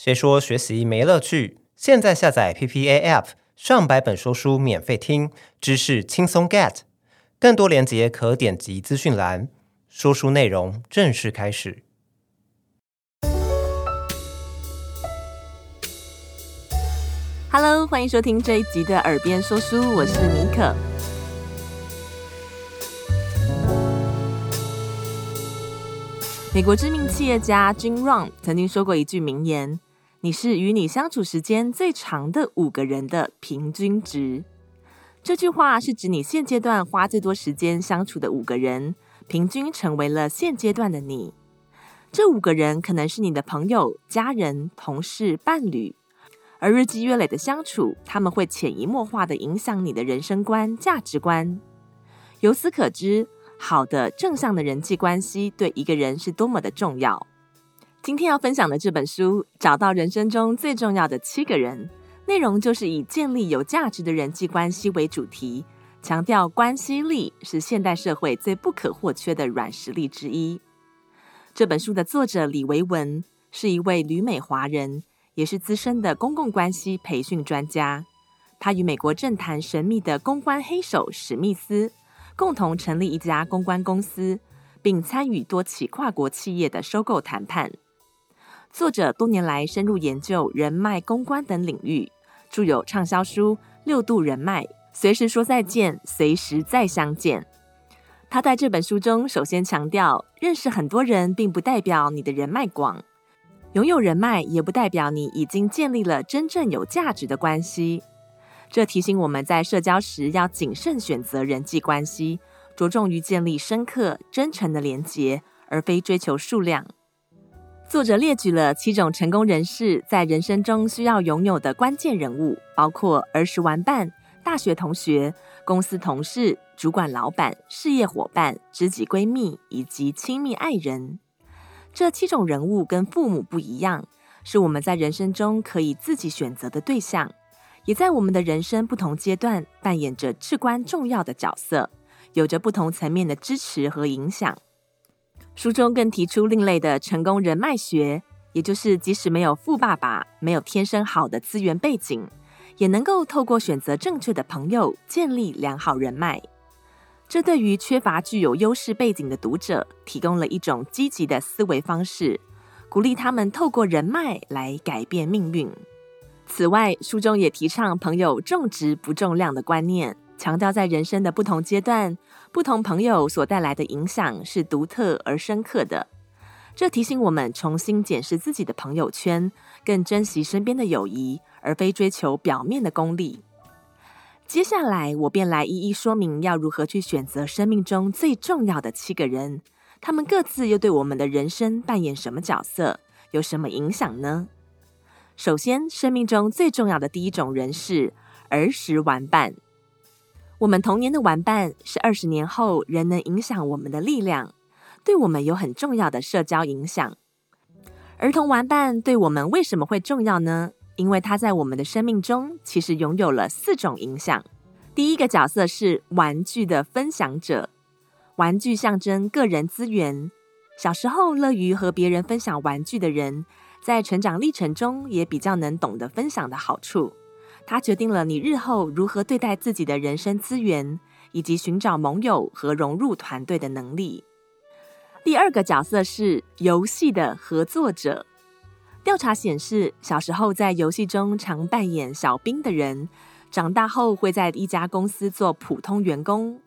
谁说学习没乐趣？现在下载 PPA App，上百本说书免费听，知识轻松 get。更多链接可点击资讯栏。说书内容正式开始。Hello，欢迎收听这一集的耳边说书，我是米可。美国知名企业家 Jim Rohn 曾经说过一句名言。你是与你相处时间最长的五个人的平均值。这句话是指你现阶段花最多时间相处的五个人，平均成为了现阶段的你。这五个人可能是你的朋友、家人、同事、伴侣，而日积月累的相处，他们会潜移默化地影响你的人生观、价值观。由此可知，好的正向的人际关系对一个人是多么的重要。今天要分享的这本书《找到人生中最重要的七个人》，内容就是以建立有价值的人际关系为主题，强调关系力是现代社会最不可或缺的软实力之一。这本书的作者李维文是一位旅美华人，也是资深的公共关系培训专家。他与美国政坛神秘的公关黑手史密斯共同成立一家公关公司，并参与多起跨国企业的收购谈判。作者多年来深入研究人脉、公关等领域，著有畅销书《六度人脉》，随时说再见，随时再相见。他在这本书中首先强调，认识很多人并不代表你的人脉广，拥有人脉也不代表你已经建立了真正有价值的关系。这提醒我们在社交时要谨慎选择人际关系，着重于建立深刻、真诚的连结，而非追求数量。作者列举了七种成功人士在人生中需要拥有的关键人物，包括儿时玩伴、大学同学、公司同事、主管、老板、事业伙伴、知己闺蜜以及亲密爱人。这七种人物跟父母不一样，是我们在人生中可以自己选择的对象，也在我们的人生不同阶段扮演着至关重要的角色，有着不同层面的支持和影响。书中更提出另类的成功人脉学，也就是即使没有富爸爸，没有天生好的资源背景，也能够透过选择正确的朋友建立良好人脉。这对于缺乏具有优势背景的读者，提供了一种积极的思维方式，鼓励他们透过人脉来改变命运。此外，书中也提倡朋友重质不重量的观念。强调在人生的不同阶段，不同朋友所带来的影响是独特而深刻的。这提醒我们重新检视自己的朋友圈，更珍惜身边的友谊，而非追求表面的功利。接下来，我便来一一说明要如何去选择生命中最重要的七个人，他们各自又对我们的人生扮演什么角色，有什么影响呢？首先，生命中最重要的第一种人是儿时玩伴。我们童年的玩伴是二十年后仍能影响我们的力量，对我们有很重要的社交影响。儿童玩伴对我们为什么会重要呢？因为他在我们的生命中其实拥有了四种影响。第一个角色是玩具的分享者，玩具象征个人资源。小时候乐于和别人分享玩具的人，在成长历程中也比较能懂得分享的好处。它决定了你日后如何对待自己的人生资源，以及寻找盟友和融入团队的能力。第二个角色是游戏的合作者。调查显示，小时候在游戏中常扮演小兵的人，长大后会在一家公司做普通员工；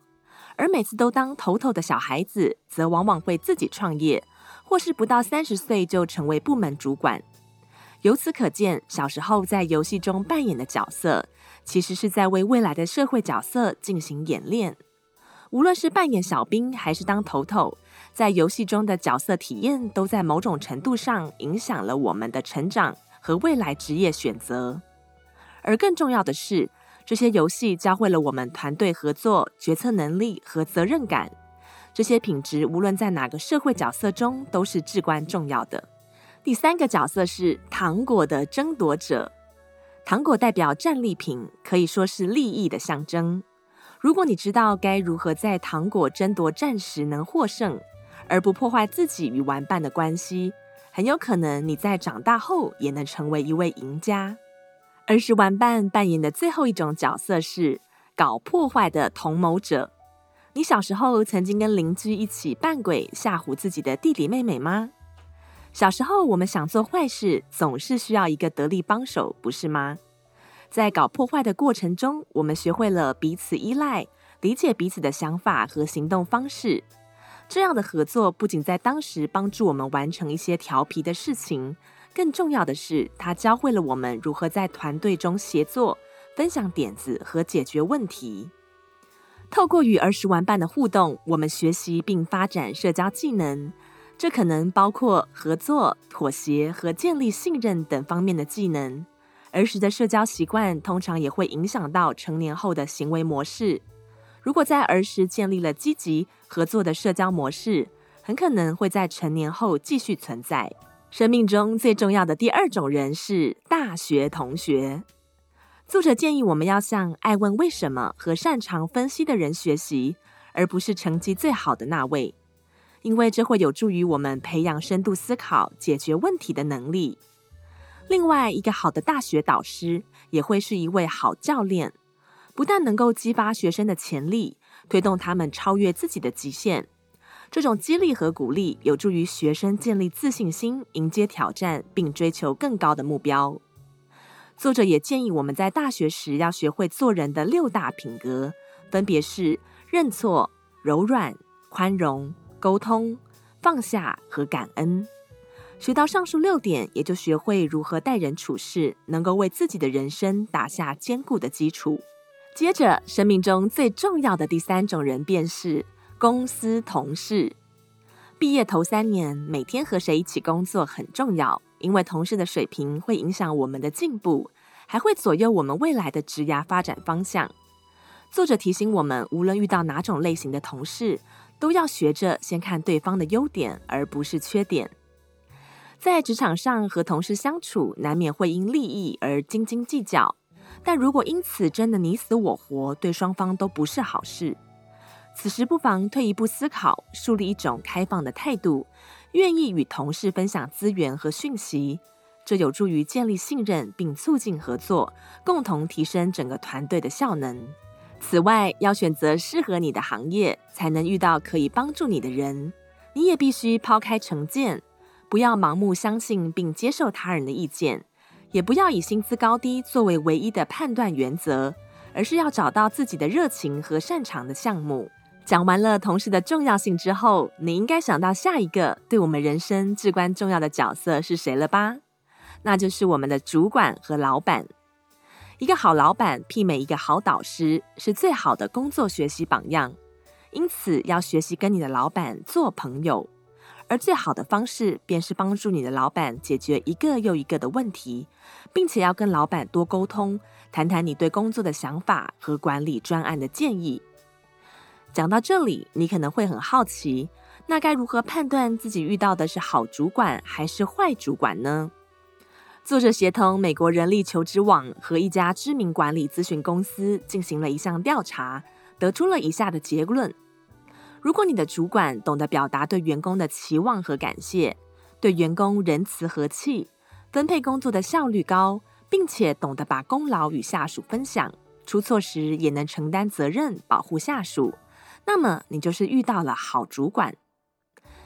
而每次都当头头的小孩子，则往往会自己创业，或是不到三十岁就成为部门主管。由此可见，小时候在游戏中扮演的角色，其实是在为未来的社会角色进行演练。无论是扮演小兵，还是当头头，在游戏中的角色体验，都在某种程度上影响了我们的成长和未来职业选择。而更重要的是，这些游戏教会了我们团队合作、决策能力和责任感。这些品质，无论在哪个社会角色中，都是至关重要的。第三个角色是糖果的争夺者，糖果代表战利品，可以说是利益的象征。如果你知道该如何在糖果争夺战时能获胜，而不破坏自己与玩伴的关系，很有可能你在长大后也能成为一位赢家。儿时玩伴扮演的最后一种角色是搞破坏的同谋者。你小时候曾经跟邻居一起扮鬼吓唬自己的弟弟妹妹吗？小时候我们想做坏事，总是需要一个得力帮手，不是吗？在搞破坏的过程中，我们学会了彼此依赖，理解彼此的想法和行动方式。这样的合作不仅在当时帮助我们完成一些调皮的事情，更重要的是，它教会了我们如何在团队中协作、分享点子和解决问题。透过与儿时玩伴的互动，我们学习并发展社交技能，这可能包括合作、妥协和建立信任等方面的技能。儿时的社交习惯通常也会影响到成年后的行为模式。如果在儿时建立了积极合作的社交模式，很可能会在成年后继续存在。生命中最重要的第二种人是大学同学。作者建议我们要向爱问为什么和擅长分析的人学习，而不是成绩最好的那位，因为这会有助于我们培养深度思考、解决问题的能力。另外，一个好的大学导师也会是一位好教练。不但能够激发学生的潜力，推动他们超越自己的极限，这种激励和鼓励有助于学生建立自信心，迎接挑战，并追求更高的目标。作者也建议我们在大学时要学会做人的六大品格，分别是认错、柔软、宽容、沟通、放下和感恩。学到上述六点，也就学会如何待人处事，能够为自己的人生打下坚固的基础。接着，生命中最重要的第三种人便是公司同事。毕业头三年，每天和谁一起工作很重要，因为同事的水平会影响我们的进步，还会左右我们未来的职涯发展方向。作者提醒我们，无论遇到哪种类型的同事，都要学着先看对方的优点，而不是缺点。在职场上和同事相处，难免会因利益而斤斤计较。但如果因此争得你死我活，对双方都不是好事。此时不妨退一步思考，树立一种开放的态度，愿意与同事分享资源和讯息，这有助于建立信任并促进合作，共同提升整个团队的效能。此外，要选择适合你的行业，才能遇到可以帮助你的人。你也必须抛开成见，不要盲目相信并接受他人的意见。也不要以薪资高低作为唯一的判断原则，而是要找到自己的热情和擅长的项目。讲完了同事的重要性之后，你应该想到下一个对我们人生至关重要的角色是谁了吧？那就是我们的主管和老板。一个好老板媲美一个好导师，是最好的工作学习榜样。因此，要学习跟你的老板做朋友。而最好的方式，便是帮助你的老板解决一个又一个的问题，并且要跟老板多沟通，谈谈你对工作的想法和管理专案的建议。讲到这里，你可能会很好奇，那该如何判断自己遇到的是好主管还是坏主管呢？作者协同美国人力求职网和一家知名管理咨询公司进行了一项调查，得出了以下的结论。如果你的主管懂得表达对员工的期望和感谢，对员工仁慈和气，分配工作的效率高，并且懂得把功劳与下属分享，出错时也能承担责任，保护下属，那么你就是遇到了好主管。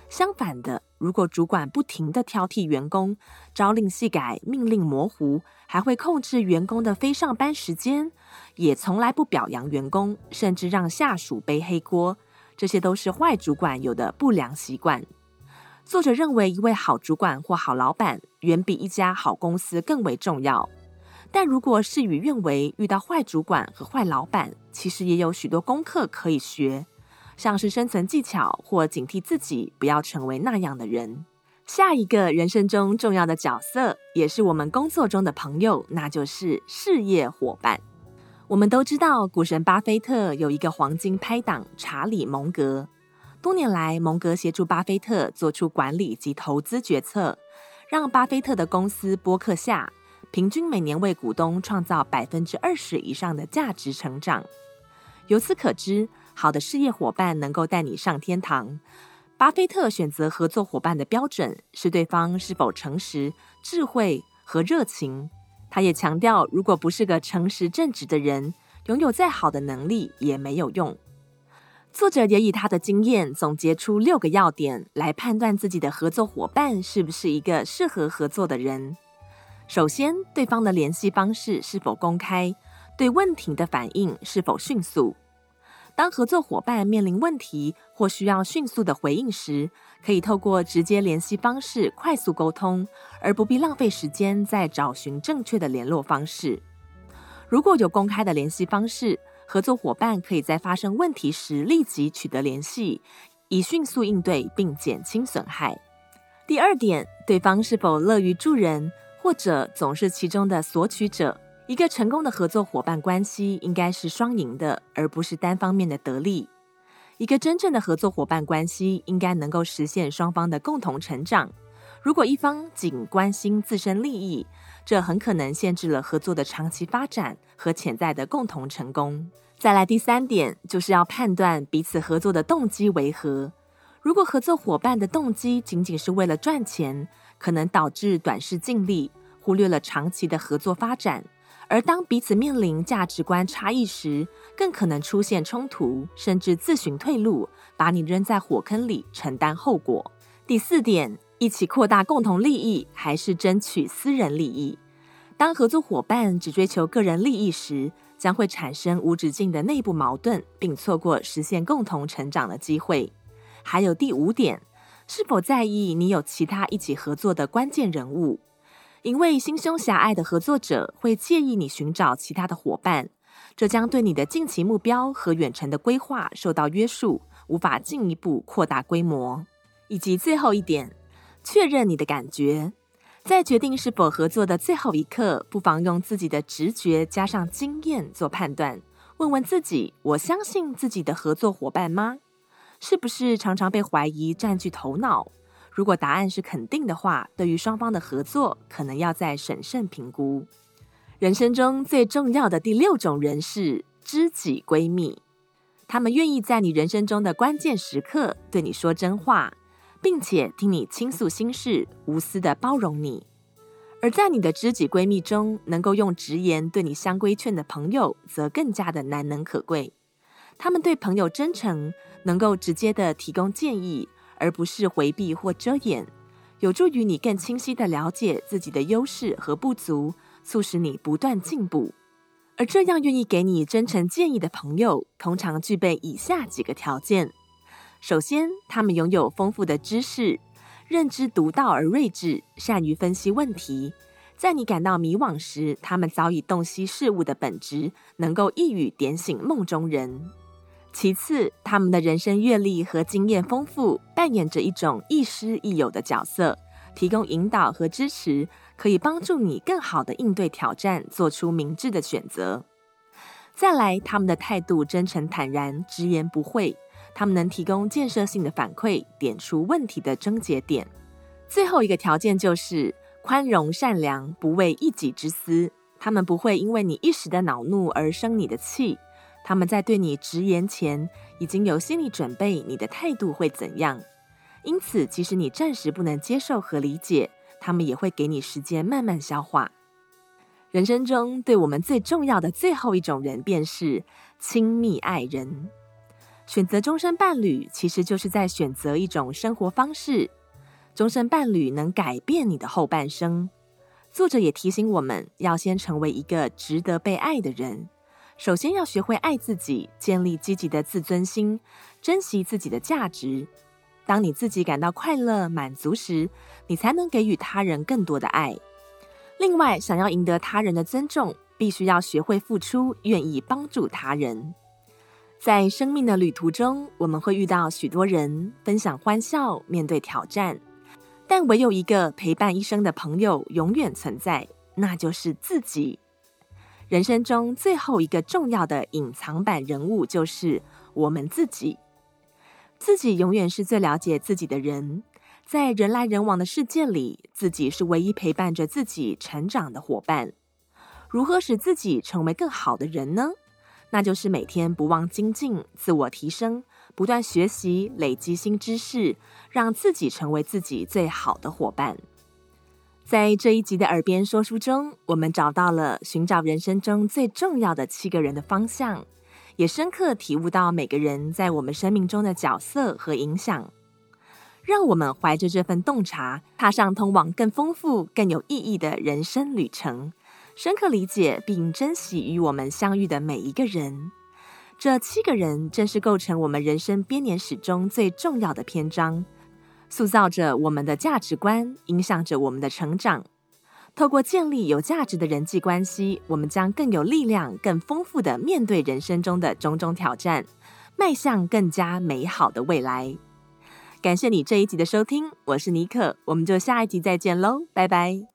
相反的，如果主管不停地挑剔员工，朝令夕改，命令模糊，还会控制员工的非上班时间，也从来不表扬员工，甚至让下属背黑锅。这些都是坏主管有的不良习惯。作者认为，一位好主管或好老板远比一家好公司更为重要。但如果事与愿违，遇到坏主管和坏老板，其实也有许多功课可以学，像是生存技巧或警惕自己不要成为那样的人。下一个人生中重要的角色，也是我们工作中的朋友，那就是事业伙伴。我们都知道，股神巴菲特有一个黄金拍档查理·蒙格。多年来，蒙格协助巴菲特做出管理及投资决策，让巴菲特的公司波克夏平均每年为股东创造百分之二十以上的价值成长。由此可知，好的事业伙伴能够带你上天堂，巴菲特选择合作伙伴的标准是对方是否诚实、智慧和热情。他也强调，如果不是个诚实正直的人，拥有再好的能力也没有用。作者也以他的经验总结出六个要点，来判断自己的合作伙伴是不是一个适合合作的人。首先，对方的联系方式是否公开，对问题的反应是否迅速。当合作伙伴面临问题或需要迅速的回应时，可以透过直接联系方式快速沟通，而不必浪费时间在找寻正确的联络方式。如果有公开的联系方式，合作伙伴可以在发生问题时立即取得联系，以迅速应对并减轻损害。第二点，对方是否乐于助人，或者总是其中的索取者。一个成功的合作伙伴关系应该是双赢的，而不是单方面的得利。一个真正的合作伙伴关系应该能够实现双方的共同成长。如果一方仅关心自身利益，这很可能限制了合作的长期发展和潜在的共同成功。再来第三点，就是要判断彼此合作的动机为何。如果合作伙伴的动机仅仅是为了赚钱，可能导致短视尽力，忽略了长期的合作发展。而当彼此面临价值观差异时，更可能出现冲突，甚至自寻退路，把你扔在火坑里承担后果。第四点，一起扩大共同利益，还是争取私人利益？当合作伙伴只追求个人利益时，将会产生无止境的内部矛盾，并错过实现共同成长的机会。还有第五点，是否在意你有其他一起合作的关键人物？因为心胸狭隘的合作者会介意你寻找其他的伙伴，这将对你的近期目标和远程的规划受到约束，无法进一步扩大规模。以及最后一点，确认你的感觉，在决定是否合作的最后一刻，不妨用自己的直觉加上经验做判断，问问自己：我相信自己的合作伙伴吗？是不是常常被怀疑占据头脑？如果答案是肯定的话，对于双方的合作，可能要再审慎评估。人生中最重要的第六种人是知己闺蜜，他们愿意在你人生中的关键时刻对你说真话，并且听你倾诉心事，无私的包容你。而在你的知己闺蜜中，能够用直言对你相规劝的朋友，则更加的难能可贵。他们对朋友真诚，能够直接的提供建议。而不是回避或遮掩，有助于你更清晰地了解自己的优势和不足，促使你不断进步。而这样愿意给你真诚建议的朋友，通常具备以下几个条件：首先，他们拥有丰富的知识，认知独到而睿智，善于分析问题。在你感到迷惘时，他们早已洞悉事物的本质，能够一语点醒梦中人。其次，他们的人生阅历和经验丰富，扮演着一种亦师亦友的角色，提供引导和支持，可以帮助你更好地应对挑战，做出明智的选择。再来，他们的态度真诚坦然，直言不讳，他们能提供建设性的反馈，点出问题的症结点。最后一个条件就是宽容善良，不为一己之私，他们不会因为你一时的恼怒而生你的气。他们在对你直言前，已经有心理准备，你的态度会怎样。因此，即使你暂时不能接受和理解，他们也会给你时间慢慢消化。人生中对我们最重要的最后一种人，便是亲密爱人。选择终身伴侣，其实就是在选择一种生活方式。终身伴侣能改变你的后半生。作者也提醒我们要先成为一个值得被爱的人。首先要学会爱自己，建立积极的自尊心，珍惜自己的价值。当你自己感到快乐、满足时，你才能给予他人更多的爱。另外，想要赢得他人的尊重，必须要学会付出，愿意帮助他人。在生命的旅途中，我们会遇到许多人，分享欢笑，面对挑战，但唯有一个陪伴一生的朋友永远存在，那就是自己。人生中最后一个重要的隐藏版人物就是我们自己。自己永远是最了解自己的人，在人来人往的世界里，自己是唯一陪伴着自己成长的伙伴。如何使自己成为更好的人呢？那就是每天不忘精进、自我提升，不断学习，累积新知识，让自己成为自己最好的伙伴。在这一集的耳边说书中，我们找到了寻找人生中最重要的七个人的方向，也深刻体悟到每个人在我们生命中的角色和影响。让我们怀着这份洞察，踏上通往更丰富、更有意义的人生旅程，深刻理解并珍惜与我们相遇的每一个人。这七个人正是构成我们人生编年史中最重要的篇章。塑造着我们的价值观，影响着我们的成长。透过建立有价值的人际关系，我们将更有力量、更丰富的面对人生中的种种挑战，迈向更加美好的未来。感谢你这一集的收听，我是妮可，我们就下一集再见喽，拜拜。